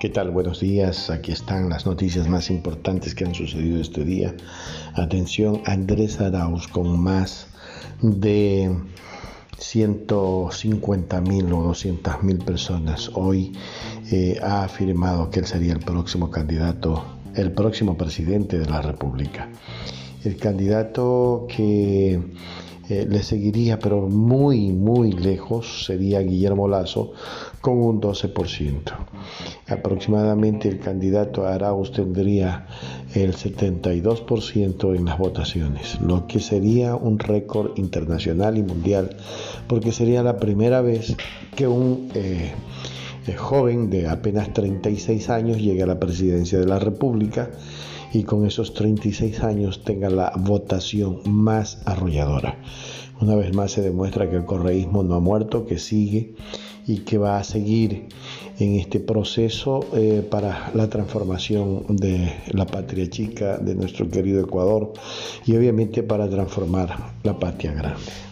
¿Qué tal? Buenos días. Aquí están las noticias más importantes que han sucedido este día. Atención, Andrés Arauz con más de 150 mil o 200 mil personas hoy eh, ha afirmado que él sería el próximo candidato, el próximo presidente de la República. El candidato que eh, le seguiría, pero muy, muy lejos, sería Guillermo Lazo con un 12%. Aproximadamente el candidato Arauz tendría el 72% en las votaciones, lo que sería un récord internacional y mundial, porque sería la primera vez que un eh, eh, joven de apenas 36 años llegue a la presidencia de la República y con esos 36 años tenga la votación más arrolladora. Una vez más se demuestra que el correísmo no ha muerto, que sigue y que va a seguir en este proceso eh, para la transformación de la patria chica de nuestro querido Ecuador y obviamente para transformar la patria grande.